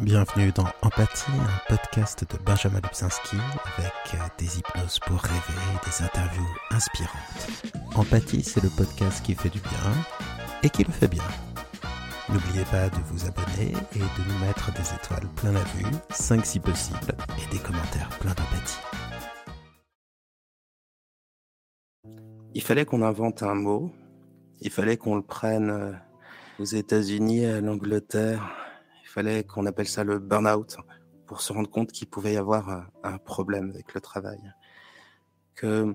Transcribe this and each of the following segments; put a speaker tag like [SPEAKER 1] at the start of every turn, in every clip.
[SPEAKER 1] Bienvenue dans Empathie, un podcast de Benjamin Lubzinski avec euh, des hypnoses pour rêver et des interviews inspirantes. Empathie, c'est le podcast qui fait du bien et qui le fait bien. N'oubliez pas de vous abonner et de nous mettre des étoiles plein la vue, 5 si possible, et des commentaires pleins d'empathie.
[SPEAKER 2] Il fallait qu'on invente un mot, il fallait qu'on le prenne euh, aux États-Unis, à l'Angleterre, fallait qu'on appelle ça le burn-out pour se rendre compte qu'il pouvait y avoir un problème avec le travail. Que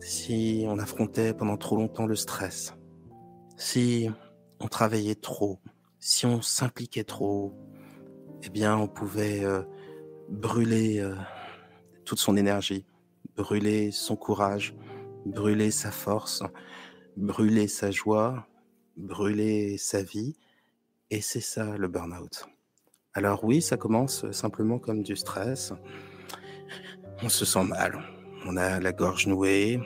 [SPEAKER 2] si on affrontait pendant trop longtemps le stress, si on travaillait trop, si on s'impliquait trop, eh bien, on pouvait euh, brûler euh, toute son énergie, brûler son courage, brûler sa force, brûler sa joie, brûler sa vie, et c'est ça le burn-out. Alors oui, ça commence simplement comme du stress. On se sent mal. On a la gorge nouée.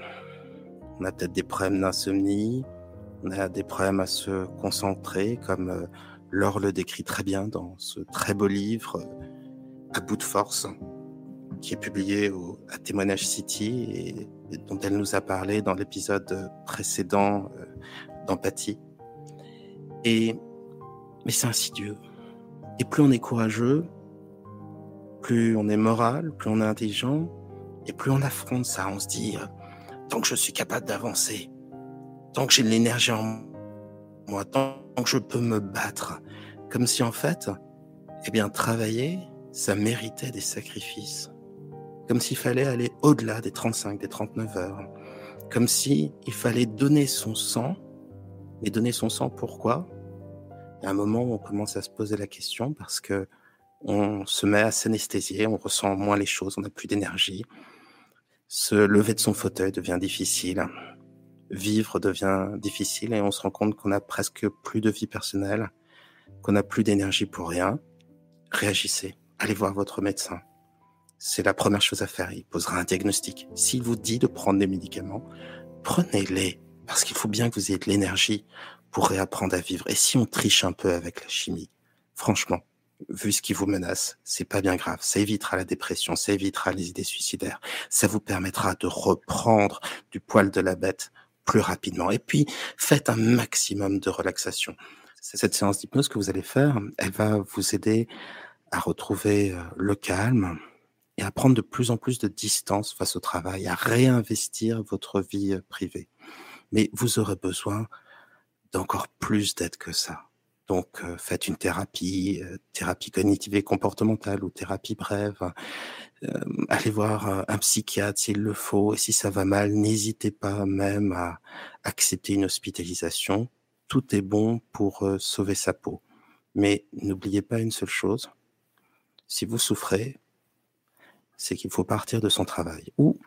[SPEAKER 2] On a peut-être des problèmes d'insomnie. On a des problèmes à se concentrer, comme euh, Laure le décrit très bien dans ce très beau livre À bout de force, qui est publié au, à Témoignage City et, dont elle nous a parlé dans l'épisode précédent euh, d'empathie. Et mais c'est insidieux. Et plus on est courageux, plus on est moral, plus on est intelligent, et plus on affronte ça. On se dit, euh, tant que je suis capable d'avancer, tant que j'ai de l'énergie en moi, tant que je peux me battre, comme si en fait, eh bien, travailler, ça méritait des sacrifices. Comme s'il fallait aller au-delà des 35, des 39 heures. Comme si fallait donner son sang. Et donner son sang, pourquoi? Y a un moment où on commence à se poser la question parce que on se met à s'anesthésier, on ressent moins les choses, on n'a plus d'énergie. Se lever de son fauteuil devient difficile. Vivre devient difficile et on se rend compte qu'on a presque plus de vie personnelle, qu'on n'a plus d'énergie pour rien. Réagissez. Allez voir votre médecin. C'est la première chose à faire. Il posera un diagnostic. S'il vous dit de prendre des médicaments, prenez-les parce qu'il faut bien que vous ayez de l'énergie pour réapprendre à vivre. Et si on triche un peu avec la chimie, franchement, vu ce qui vous menace, c'est pas bien grave. Ça évitera la dépression, ça évitera les idées suicidaires. Ça vous permettra de reprendre du poil de la bête plus rapidement. Et puis, faites un maximum de relaxation. Cette séance d'hypnose que vous allez faire, elle va vous aider à retrouver euh, le calme et à prendre de plus en plus de distance face au travail, à réinvestir votre vie euh, privée. Mais vous aurez besoin d'encore plus d'aide que ça. Donc, euh, faites une thérapie, euh, thérapie cognitive et comportementale ou thérapie brève. Euh, allez voir un psychiatre s'il le faut. Et si ça va mal, n'hésitez pas même à accepter une hospitalisation. Tout est bon pour sauver sa peau. Mais n'oubliez pas une seule chose. Si vous souffrez, c'est qu'il faut partir de son travail. Ou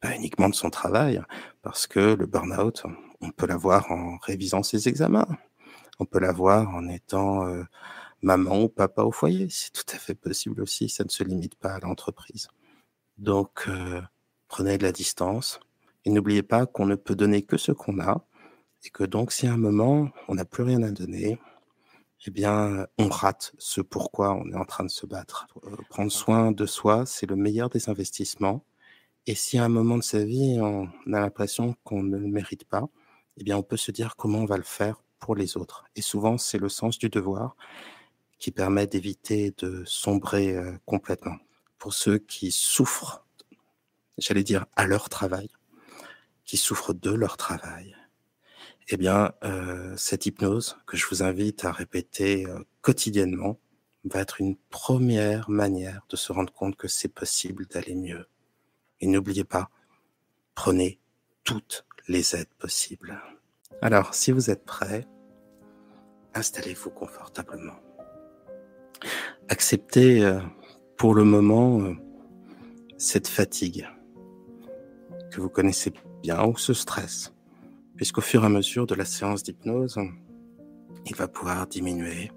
[SPEAKER 2] pas uniquement de son travail, parce que le burn-out, on peut l'avoir en révisant ses examens. On peut l'avoir en étant euh, maman ou papa au foyer. C'est tout à fait possible aussi. Ça ne se limite pas à l'entreprise. Donc, euh, prenez de la distance et n'oubliez pas qu'on ne peut donner que ce qu'on a et que donc, si à un moment, on n'a plus rien à donner, eh bien, on rate ce pourquoi on est en train de se battre. Euh, prendre soin de soi, c'est le meilleur des investissements. Et si à un moment de sa vie, on a l'impression qu'on ne le mérite pas, eh bien, on peut se dire comment on va le faire pour les autres. Et souvent, c'est le sens du devoir qui permet d'éviter de sombrer euh, complètement. Pour ceux qui souffrent, j'allais dire à leur travail, qui souffrent de leur travail, eh bien, euh, cette hypnose que je vous invite à répéter euh, quotidiennement va être une première manière de se rendre compte que c'est possible d'aller mieux. Et n'oubliez pas, prenez toutes les aides possibles. Alors, si vous êtes prêts, installez-vous confortablement. Acceptez euh, pour le moment euh, cette fatigue que vous connaissez bien ou ce stress, puisqu'au fur et à mesure de la séance d'hypnose, il va pouvoir diminuer,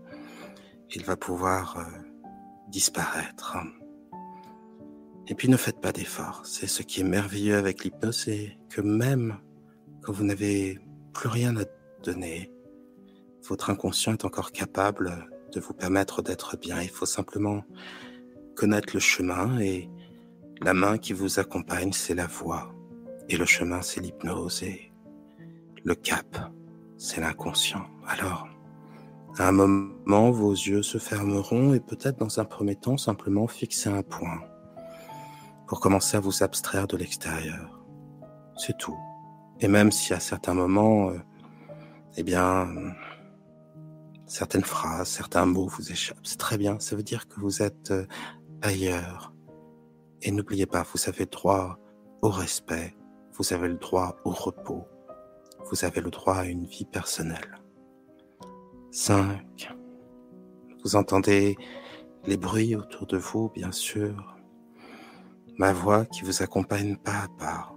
[SPEAKER 2] il va pouvoir euh, disparaître. Et puis ne faites pas d'efforts. C'est ce qui est merveilleux avec l'hypnose, c'est que même quand vous n'avez plus rien à donner, votre inconscient est encore capable de vous permettre d'être bien. Il faut simplement connaître le chemin et la main qui vous accompagne, c'est la voix. Et le chemin, c'est l'hypnose et le cap, c'est l'inconscient. Alors, à un moment, vos yeux se fermeront et peut-être dans un premier temps, simplement fixer un point pour commencer à vous abstraire de l'extérieur. C'est tout. Et même si à certains moments, euh, eh bien, certaines phrases, certains mots vous échappent, c'est très bien. Ça veut dire que vous êtes euh, ailleurs. Et n'oubliez pas, vous avez droit au respect, vous avez le droit au repos, vous avez le droit à une vie personnelle. 5. Vous entendez les bruits autour de vous, bien sûr. Ma voix qui vous accompagne pas à pas,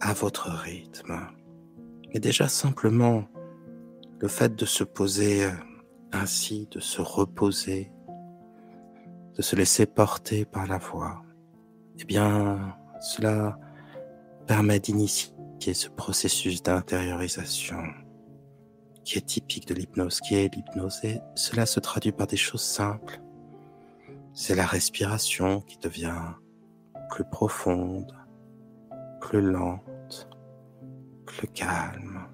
[SPEAKER 2] à votre rythme. Et déjà simplement, le fait de se poser euh, ainsi, de se reposer, de se laisser porter par la voix, eh bien, cela permet d'initier ce processus d'intériorisation qui est typique de l'hypnose, qui est l'hypnose. Cela se traduit par des choses simples. C'est la respiration qui devient plus profonde, plus lente, plus calme.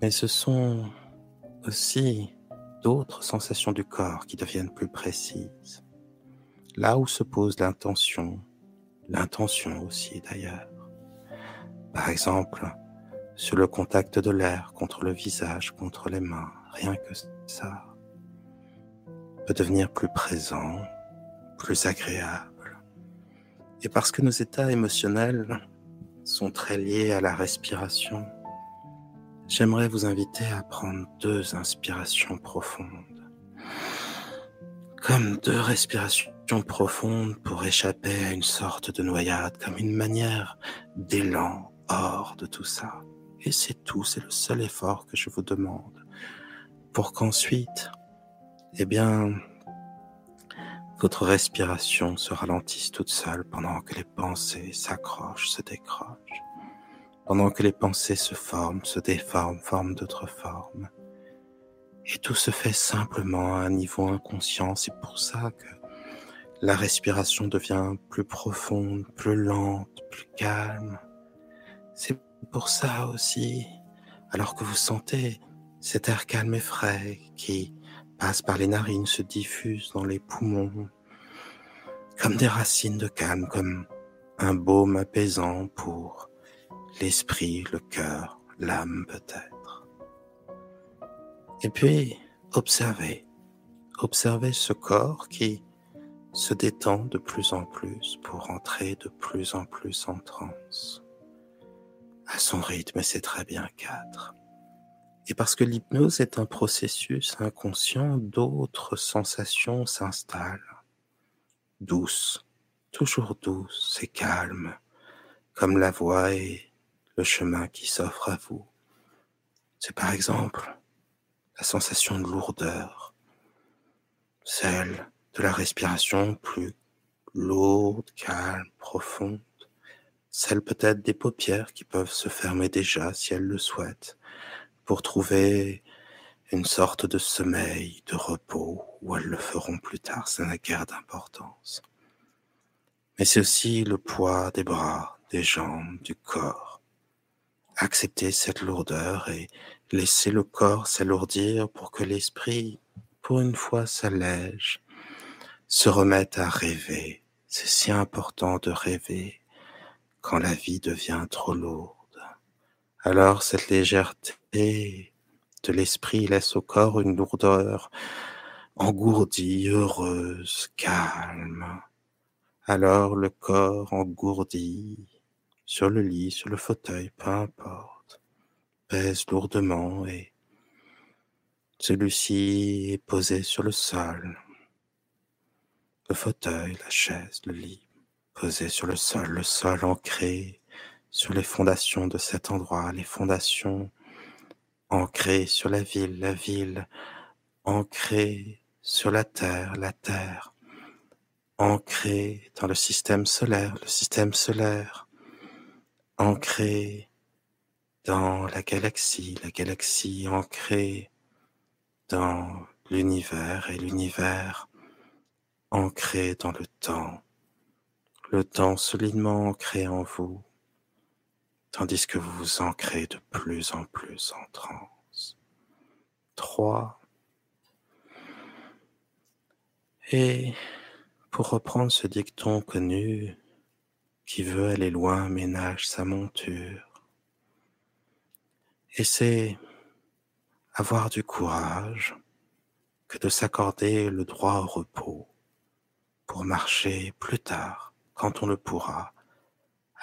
[SPEAKER 2] Mais ce sont aussi d'autres sensations du corps qui deviennent plus précises. Là où se pose l'intention, l'intention aussi d'ailleurs. Par exemple, sur le contact de l'air contre le visage, contre les mains, rien que ça peut devenir plus présent, plus agréable. Et parce que nos états émotionnels sont très liés à la respiration, j'aimerais vous inviter à prendre deux inspirations profondes. Comme deux respirations profondes pour échapper à une sorte de noyade, comme une manière d'élan hors de tout ça. Et c'est tout, c'est le seul effort que je vous demande. Pour qu'ensuite, eh bien, votre respiration se ralentisse toute seule pendant que les pensées s'accrochent, se décrochent, pendant que les pensées se forment, se déforment, forment d'autres formes. Et tout se fait simplement à un niveau inconscient. C'est pour ça que la respiration devient plus profonde, plus lente, plus calme. C'est pour ça aussi, alors que vous sentez cet air calme et frais qui passe par les narines, se diffuse dans les poumons, comme des racines de calme, comme un baume apaisant pour l'esprit, le cœur, l'âme peut-être. Et puis, observez, observez ce corps qui se détend de plus en plus pour entrer de plus en plus en transe à son rythme, c'est très bien quatre. Et parce que l'hypnose est un processus inconscient, d'autres sensations s'installent. Douces, toujours douces et calmes, comme la voix et le chemin qui s'offre à vous. C'est par exemple la sensation de lourdeur, celle de la respiration plus lourde, calme, profonde, celle peut-être des paupières qui peuvent se fermer déjà si elles le souhaitent, pour trouver une sorte de sommeil, de repos, ou elles le feront plus tard, ça n'a guère d'importance. Mais c'est aussi le poids des bras, des jambes, du corps. Accepter cette lourdeur et laisser le corps s'alourdir pour que l'esprit, pour une fois, s'allège, se remette à rêver. C'est si important de rêver quand la vie devient trop lourde. Alors cette légèreté de l'esprit laisse au corps une lourdeur engourdie, heureuse, calme. Alors le corps engourdi sur le lit, sur le fauteuil, peu importe, pèse lourdement et celui-ci est posé sur le sol. Le fauteuil, la chaise, le lit posé sur le sol, le sol ancré sur les fondations de cet endroit, les fondations ancrées sur la ville, la ville ancrée sur la terre, la terre ancrée dans le système solaire, le système solaire ancré dans la galaxie, la galaxie ancrée dans l'univers et l'univers ancré dans le temps, le temps solidement ancré en vous, tandis que vous vous ancrez de plus en plus en transe. Trois. Et pour reprendre ce dicton connu, qui veut aller loin ménage sa monture. Et c'est avoir du courage que de s'accorder le droit au repos pour marcher plus tard, quand on le pourra,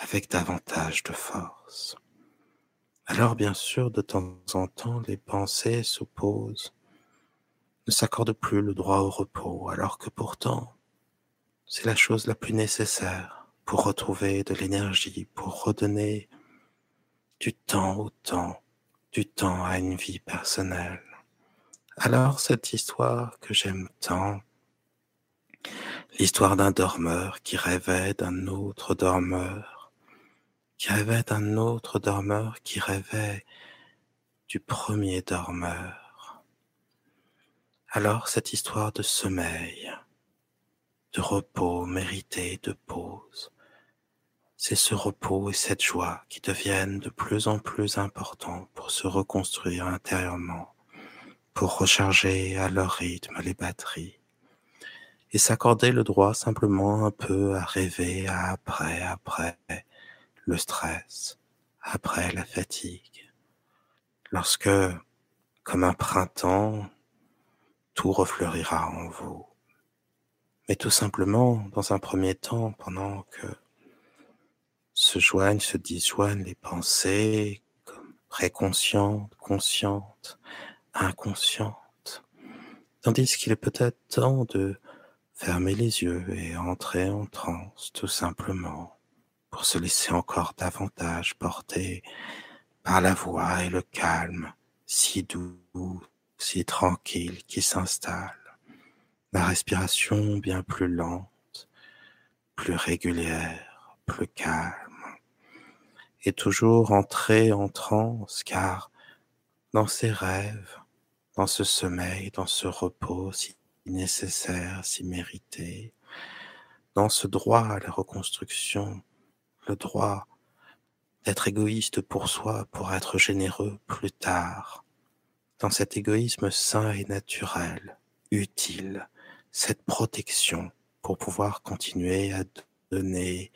[SPEAKER 2] avec davantage de force. Alors bien sûr, de temps en temps, les pensées s'opposent, ne s'accordent plus le droit au repos, alors que pourtant, c'est la chose la plus nécessaire pour retrouver de l'énergie, pour redonner du temps au temps, du temps à une vie personnelle. Alors cette histoire que j'aime tant, l'histoire d'un dormeur qui rêvait d'un autre dormeur, qui rêvait d'un autre dormeur qui rêvait du premier dormeur. Alors cette histoire de sommeil, de repos mérité, de pause, c'est ce repos et cette joie qui deviennent de plus en plus importants pour se reconstruire intérieurement, pour recharger à leur rythme les batteries et s'accorder le droit simplement un peu à rêver à après, après le stress, après la fatigue. Lorsque, comme un printemps, tout refleurira en vous. Mais tout simplement, dans un premier temps, pendant que se joignent, se disjoignent les pensées comme préconscientes, conscientes, inconscientes. Tandis qu'il est peut-être temps de fermer les yeux et entrer en transe tout simplement pour se laisser encore davantage porter par la voix et le calme si doux, si tranquille qui s'installe. La respiration bien plus lente, plus régulière, plus calme et toujours entrer en transe, car dans ces rêves, dans ce sommeil, dans ce repos si nécessaire, si mérité, dans ce droit à la reconstruction, le droit d'être égoïste pour soi, pour être généreux plus tard, dans cet égoïsme sain et naturel, utile, cette protection pour pouvoir continuer à donner,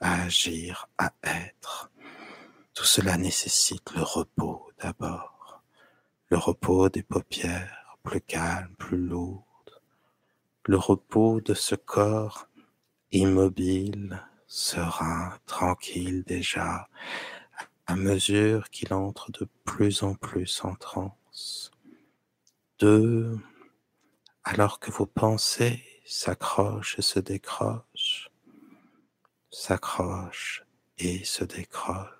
[SPEAKER 2] à agir, à être. Tout cela nécessite le repos d'abord, le repos des paupières, plus calme, plus lourd, le repos de ce corps immobile, serein, tranquille déjà, à mesure qu'il entre de plus en plus en transe. Deux, alors que vos pensées s'accrochent et se décrochent, s'accrochent et se décrochent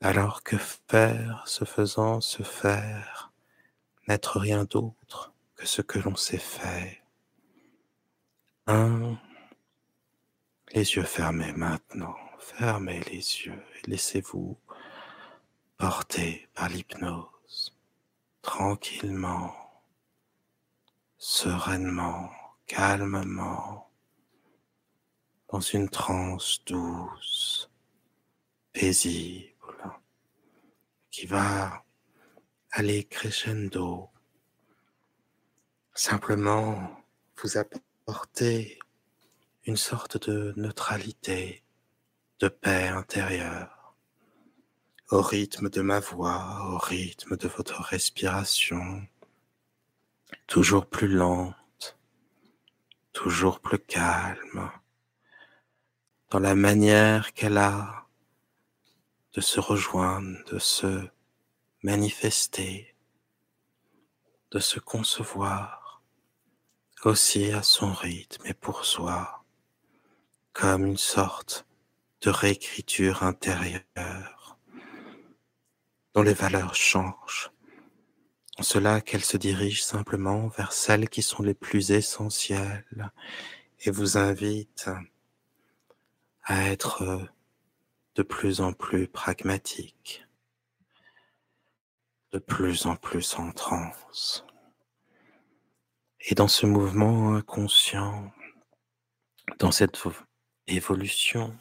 [SPEAKER 2] alors que faire, se faisant se faire, n'être rien d'autre que ce que l'on s'est fait. Un, les yeux fermés maintenant, fermez les yeux et laissez-vous porter par l'hypnose, tranquillement, sereinement, calmement, dans une transe douce, paisible. Qui va aller crescendo, simplement vous apporter une sorte de neutralité, de paix intérieure, au rythme de ma voix, au rythme de votre respiration, toujours plus lente, toujours plus calme, dans la manière qu'elle a de se rejoindre, de se manifester, de se concevoir aussi à son rythme et pour soi, comme une sorte de réécriture intérieure dont les valeurs changent, en cela qu'elle se dirige simplement vers celles qui sont les plus essentielles et vous invite à être de plus en plus pragmatique, de plus en plus en transe. Et dans ce mouvement inconscient, dans cette évolution,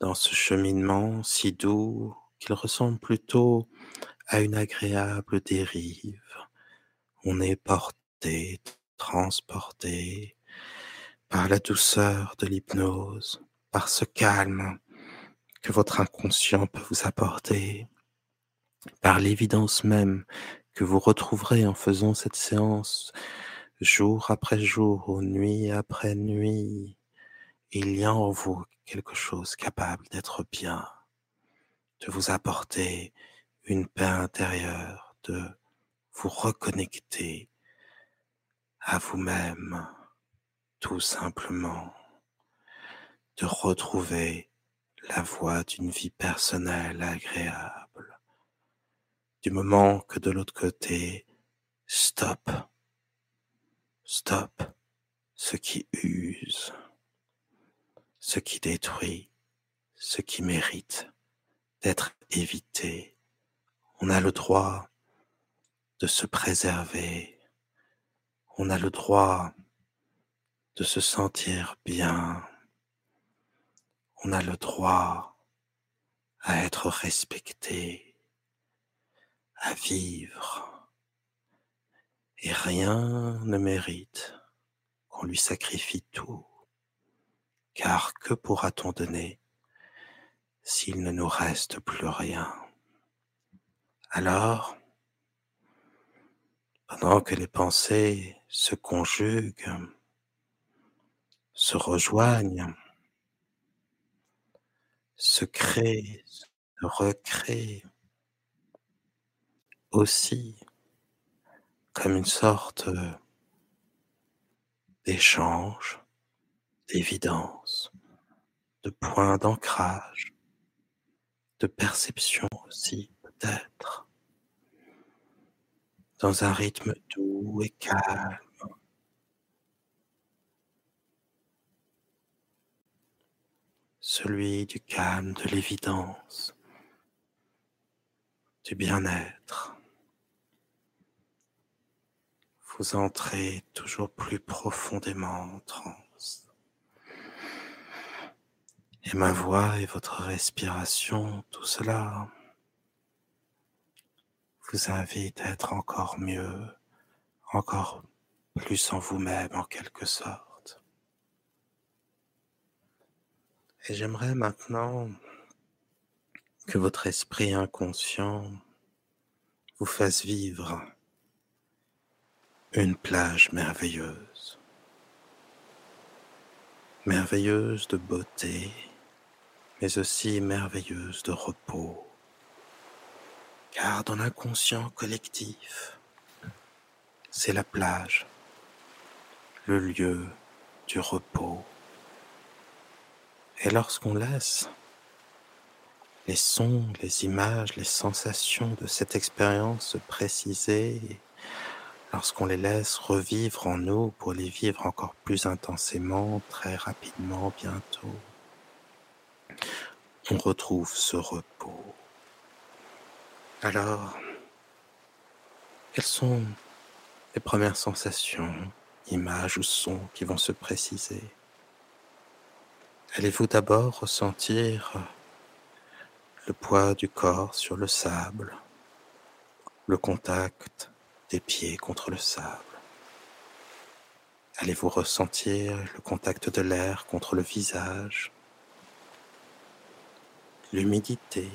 [SPEAKER 2] dans ce cheminement si doux qu'il ressemble plutôt à une agréable dérive, on est porté, transporté par la douceur de l'hypnose, par ce calme que votre inconscient peut vous apporter, par l'évidence même que vous retrouverez en faisant cette séance jour après jour, nuit après nuit. Il y a en vous quelque chose capable d'être bien, de vous apporter une paix intérieure, de vous reconnecter à vous-même, tout simplement, de retrouver la voie d'une vie personnelle agréable. Du moment que de l'autre côté, stop, stop ce qui use, ce qui détruit, ce qui mérite d'être évité. On a le droit de se préserver. On a le droit de se sentir bien on a le droit à être respecté, à vivre. Et rien ne mérite qu'on lui sacrifie tout, car que pourra-t-on donner s'il ne nous reste plus rien? Alors, pendant que les pensées se conjuguent, se rejoignent, se crée, se recrée aussi comme une sorte d'échange, d'évidence, de point d'ancrage, de perception aussi peut-être, dans un rythme doux et calme. celui du calme, de l'évidence, du bien-être. Vous entrez toujours plus profondément en. Et ma voix et votre respiration, tout cela vous invite à être encore mieux, encore plus en vous-même en quelque sorte. Et j'aimerais maintenant que votre esprit inconscient vous fasse vivre une plage merveilleuse, merveilleuse de beauté, mais aussi merveilleuse de repos. Car dans l'inconscient collectif, c'est la plage, le lieu du repos et lorsqu'on laisse les sons, les images, les sensations de cette expérience se préciser, lorsqu'on les laisse revivre en nous pour les vivre encore plus intensément, très rapidement, bientôt, on retrouve ce repos. Alors, quelles sont les premières sensations, images ou sons qui vont se préciser? Allez-vous d'abord ressentir le poids du corps sur le sable, le contact des pieds contre le sable? Allez-vous ressentir le contact de l'air contre le visage, l'humidité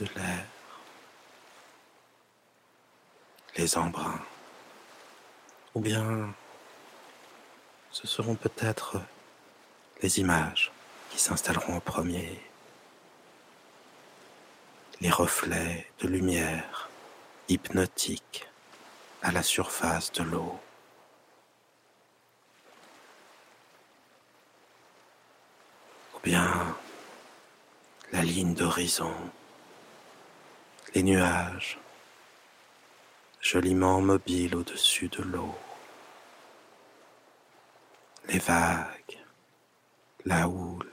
[SPEAKER 2] de l'air, les embruns Ou bien ce seront peut-être les images s'installeront en premier. Les reflets de lumière hypnotiques à la surface de l'eau. Ou bien la ligne d'horizon, les nuages joliment mobiles au-dessus de l'eau, les vagues, la houle,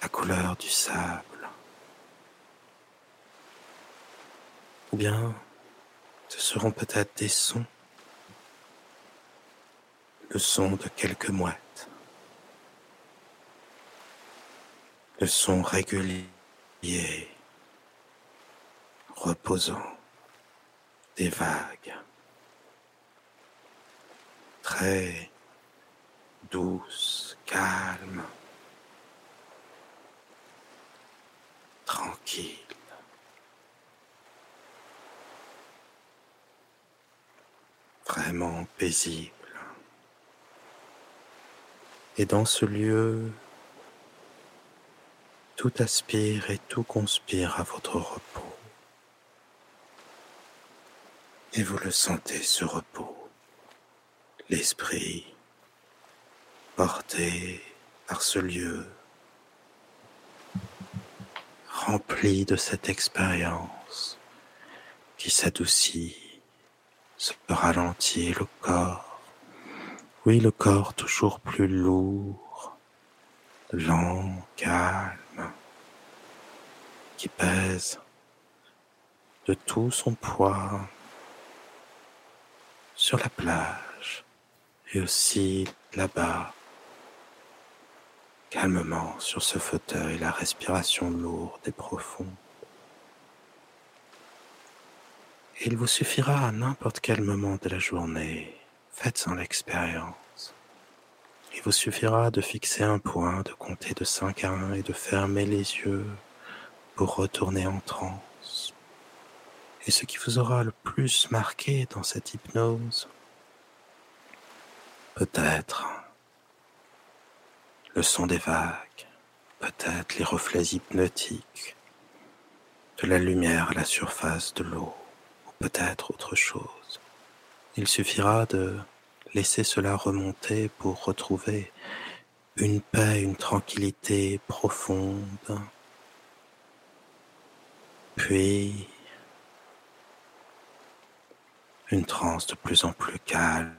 [SPEAKER 2] la couleur du sable, Ou bien ce seront peut-être des sons, le son de quelques mouettes, le son régulier, reposant des vagues, très douces, calmes, tranquilles. vraiment paisible. Et dans ce lieu, tout aspire et tout conspire à votre repos. Et vous le sentez, ce repos, l'esprit porté par ce lieu, rempli de cette expérience qui s'adoucit se ralentit le corps. Oui, le corps toujours plus lourd, lent, calme, qui pèse de tout son poids sur la plage et aussi là-bas, calmement sur ce fauteuil, la respiration lourde et profonde. Il vous suffira à n'importe quel moment de la journée, faites-en l'expérience. Il vous suffira de fixer un point, de compter de 5 à 1 et de fermer les yeux pour retourner en transe. Et ce qui vous aura le plus marqué dans cette hypnose, peut-être le son des vagues, peut-être les reflets hypnotiques de la lumière à la surface de l'eau peut-être autre chose. Il suffira de laisser cela remonter pour retrouver une paix, une tranquillité profonde, puis une transe de plus en plus calme.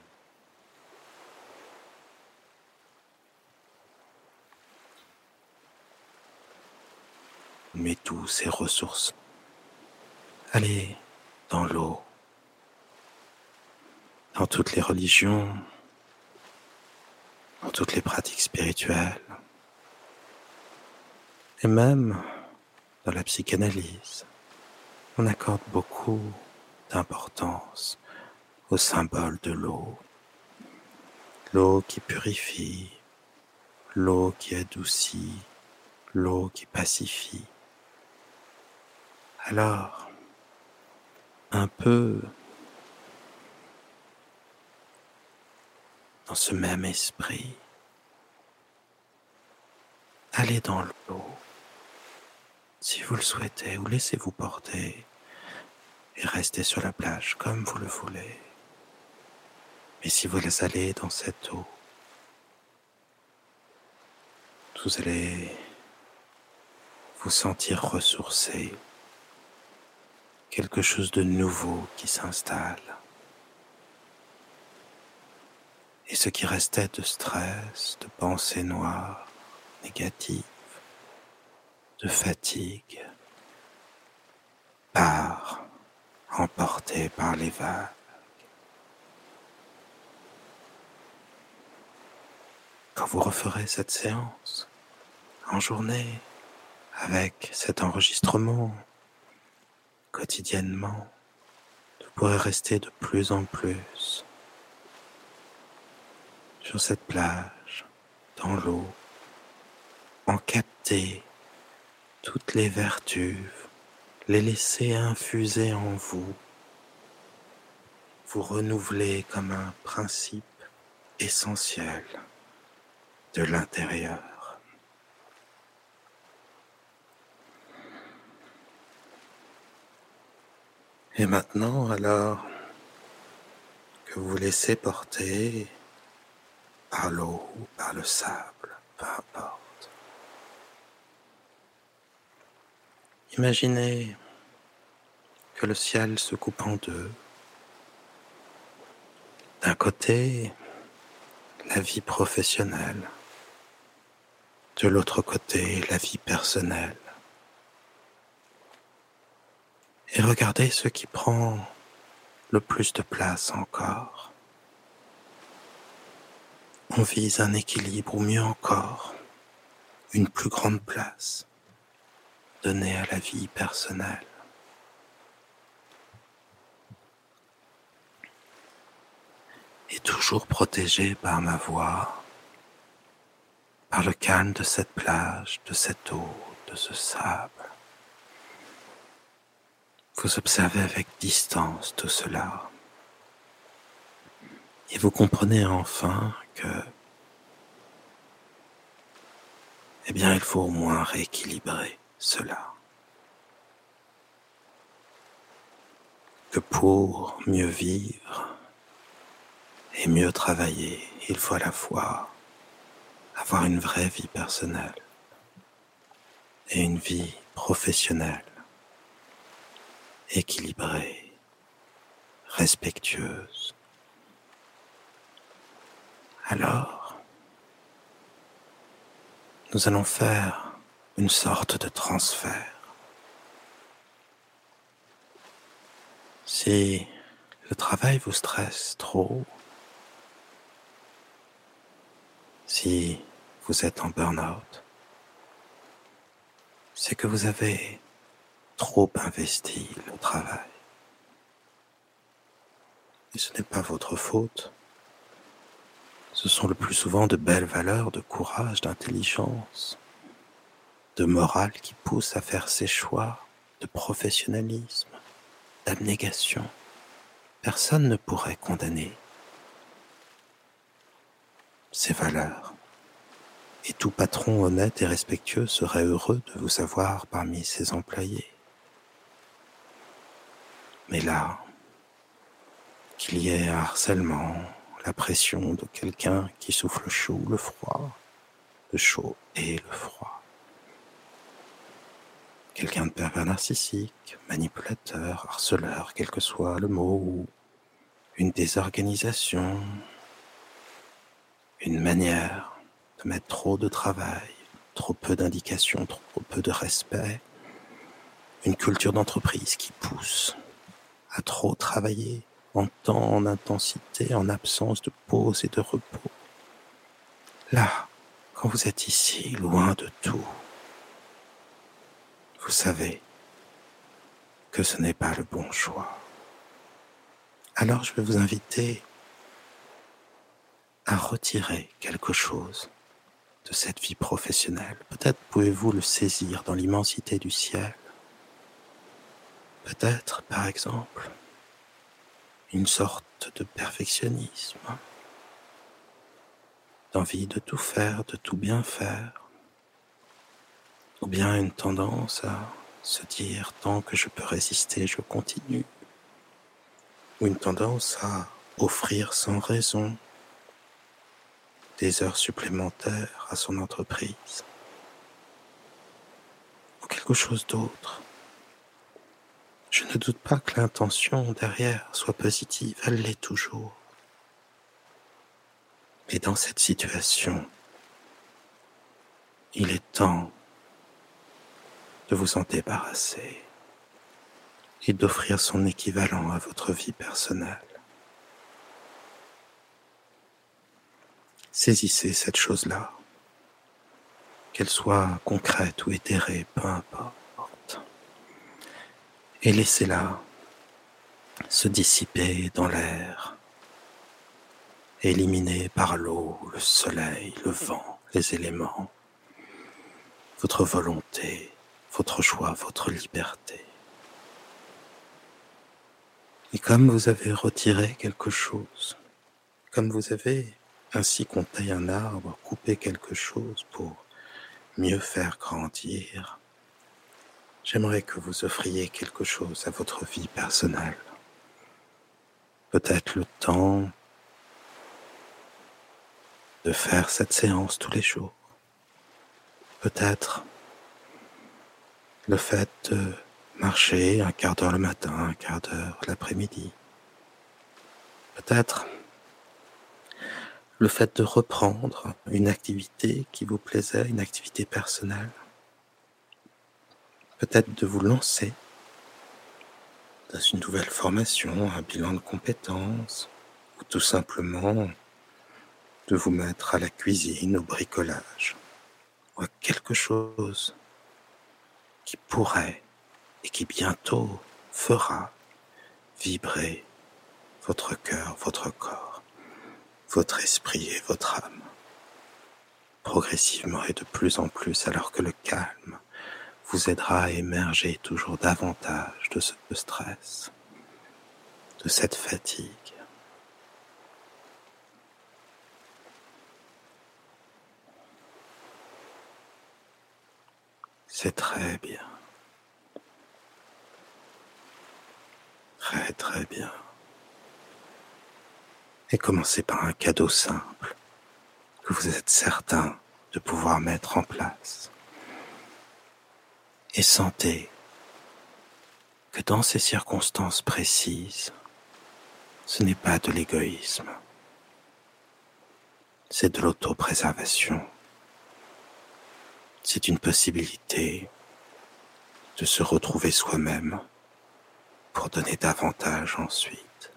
[SPEAKER 2] Mais tous ces ressources. Allez, dans l'eau. Dans toutes les religions, dans toutes les pratiques spirituelles, et même dans la psychanalyse, on accorde beaucoup d'importance au symbole de l'eau. L'eau qui purifie, l'eau qui adoucit, l'eau qui pacifie. Alors, un peu dans ce même esprit. Allez dans l'eau si vous le souhaitez ou laissez-vous porter et restez sur la plage comme vous le voulez. Mais si vous allez dans cette eau, vous allez vous sentir ressourcé quelque chose de nouveau qui s'installe. Et ce qui restait de stress, de pensées noires, négatives, de fatigue, part, emporté par les vagues. Quand vous referez cette séance en journée avec cet enregistrement quotidiennement, vous pourrez rester de plus en plus sur cette plage, dans l'eau, en capter toutes les vertus, les laisser infuser en vous, vous renouveler comme un principe essentiel de l'intérieur. Et maintenant, alors que vous laissez porter par l'eau par le sable, peu importe. Imaginez que le ciel se coupe en deux. D'un côté, la vie professionnelle. De l'autre côté, la vie personnelle. Et regardez ce qui prend le plus de place encore. On vise un équilibre ou mieux encore, une plus grande place donnée à la vie personnelle. Et toujours protégé par ma voix, par le calme de cette plage, de cette eau, de ce sable. Vous observez avec distance tout cela. Et vous comprenez enfin que, eh bien, il faut au moins rééquilibrer cela. Que pour mieux vivre et mieux travailler, il faut à la fois avoir une vraie vie personnelle et une vie professionnelle équilibrée, respectueuse. Alors, nous allons faire une sorte de transfert. Si le travail vous stresse trop, si vous êtes en burn-out, c'est que vous avez trop investi le travail. Et ce n'est pas votre faute. Ce sont le plus souvent de belles valeurs de courage, d'intelligence, de morale qui poussent à faire ses choix, de professionnalisme, d'abnégation. Personne ne pourrait condamner ces valeurs. Et tout patron honnête et respectueux serait heureux de vous avoir parmi ses employés. Mais là, qu'il y ait harcèlement, la pression de quelqu'un qui souffle le chaud, le froid, le chaud et le froid. Quelqu'un de pervers narcissique, manipulateur, harceleur, quel que soit le mot, ou une désorganisation, une manière de mettre trop de travail, trop peu d'indications, trop peu de respect, une culture d'entreprise qui pousse à trop travailler en temps, en intensité, en absence de pause et de repos. Là, quand vous êtes ici, loin de tout, vous savez que ce n'est pas le bon choix. Alors je vais vous inviter à retirer quelque chose de cette vie professionnelle. Peut-être pouvez-vous le saisir dans l'immensité du ciel. Peut-être, par exemple, une sorte de perfectionnisme, d'envie de tout faire, de tout bien faire, bien une tendance à se dire tant que je peux résister, je continue, ou une tendance à offrir sans raison des heures supplémentaires à son entreprise ou quelque chose d'autre. Je ne doute pas que l'intention derrière soit positive, elle l'est toujours. Mais dans cette situation, il est temps de vous en débarrasser et d'offrir son équivalent à votre vie personnelle. Saisissez cette chose-là, qu'elle soit concrète ou éthérée, peu importe, et laissez-la se dissiper dans l'air, éliminée par l'eau, le soleil, le vent, les éléments, votre volonté, votre choix, votre liberté. Et comme vous avez retiré quelque chose, comme vous avez ainsi qu'on taille un arbre, couper quelque chose pour mieux faire grandir. J'aimerais que vous offriez quelque chose à votre vie personnelle. Peut-être le temps de faire cette séance tous les jours. Peut-être le fait de marcher un quart d'heure le matin, un quart d'heure l'après-midi. Peut-être le fait de reprendre une activité qui vous plaisait, une activité personnelle, peut-être de vous lancer dans une nouvelle formation, un bilan de compétences, ou tout simplement de vous mettre à la cuisine, au bricolage, ou à quelque chose qui pourrait et qui bientôt fera vibrer votre cœur, votre corps, votre esprit et votre âme, progressivement et de plus en plus alors que le calme vous aidera à émerger toujours davantage de ce stress, de cette fatigue. C'est très bien. Très très bien. Et commencez par un cadeau simple que vous êtes certain de pouvoir mettre en place et sentez que dans ces circonstances précises, ce n'est pas de l'égoïsme, c'est de l'autopréservation. C'est une possibilité de se retrouver soi-même pour donner davantage ensuite.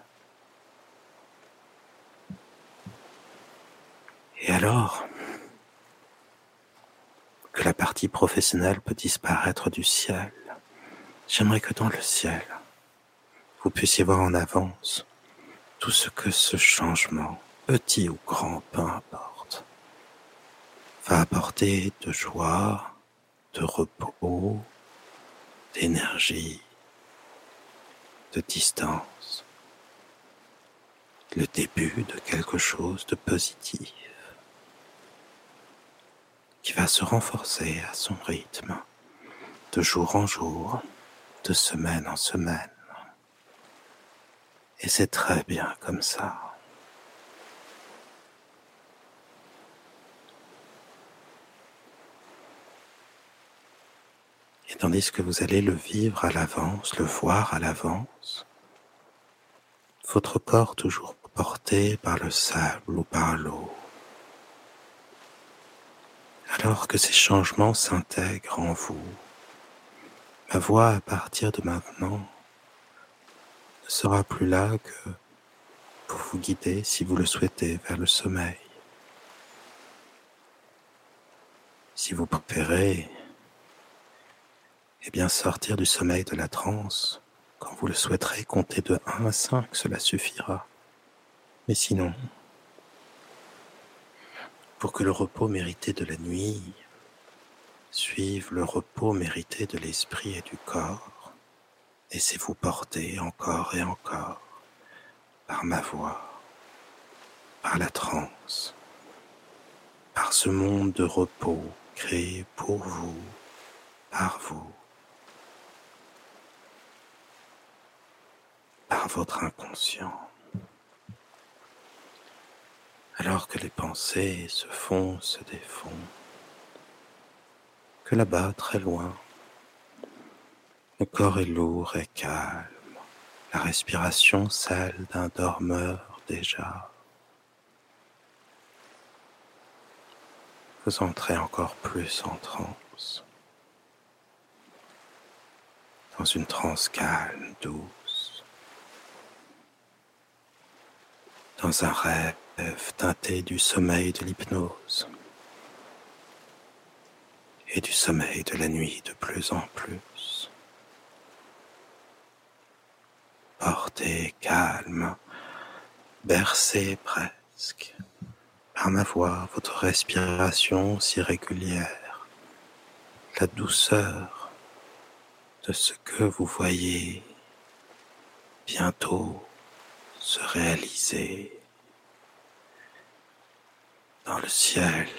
[SPEAKER 2] Et alors, que la partie professionnelle peut disparaître du ciel. J'aimerais que dans le ciel, vous puissiez voir en avance tout ce que ce changement, petit ou grand, peu va apporter de joie, de repos, d'énergie, de distance, le début de quelque chose de positif qui va se renforcer à son rythme, de jour en jour, de semaine en semaine. Et c'est très bien comme ça. Et tandis que vous allez le vivre à l'avance, le voir à l'avance, votre corps toujours porté par le sable ou par l'eau, alors que ces changements s'intègrent en vous, ma voix à partir de maintenant ne sera plus là que pour vous guider, si vous le souhaitez, vers le sommeil. Si vous préférez, eh bien sortir du sommeil de la transe, quand vous le souhaiterez, compter de 1 à 5, cela suffira. Mais sinon, pour que le repos mérité de la nuit suive le repos mérité de l'esprit et du corps, laissez-vous porter encore et encore par ma voix, par la transe, par ce monde de repos créé pour vous, par vous, votre inconscient. Alors que les pensées se font, se défont, que là-bas, très loin, le corps est lourd et calme, la respiration celle d'un dormeur déjà. Vous entrez encore plus en transe, dans une transe calme, douce, dans un rêve teinté du sommeil de l'hypnose et du sommeil de la nuit de plus en plus. Porté calme, bercé presque par ma voix, votre respiration si régulière, la douceur de ce que vous voyez bientôt se réaliser dans le ciel,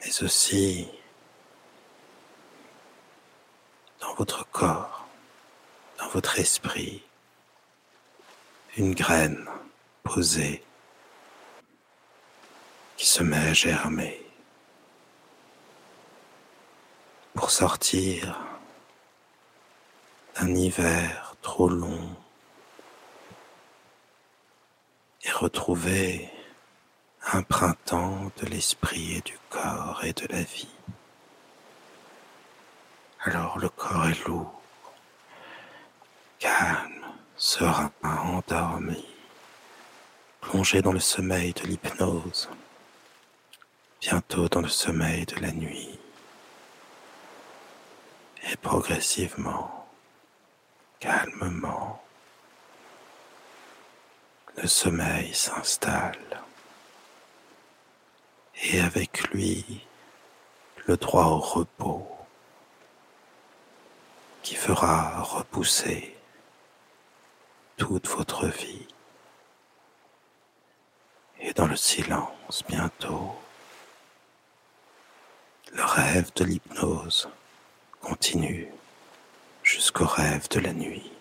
[SPEAKER 2] mais aussi dans votre corps, dans votre esprit, une graine posée qui se met à germer pour sortir d'un hiver trop long et retrouver un printemps de l'esprit et du corps et de la vie. Alors le corps est lourd, calme, serein, endormi, plongé dans le sommeil de l'hypnose, bientôt dans le sommeil de la nuit. Et progressivement, calmement, le sommeil s'installe. Et avec lui, le droit au repos qui fera repousser toute votre vie. Et dans le silence, bientôt, le rêve de l'hypnose continue jusqu'au rêve de la nuit.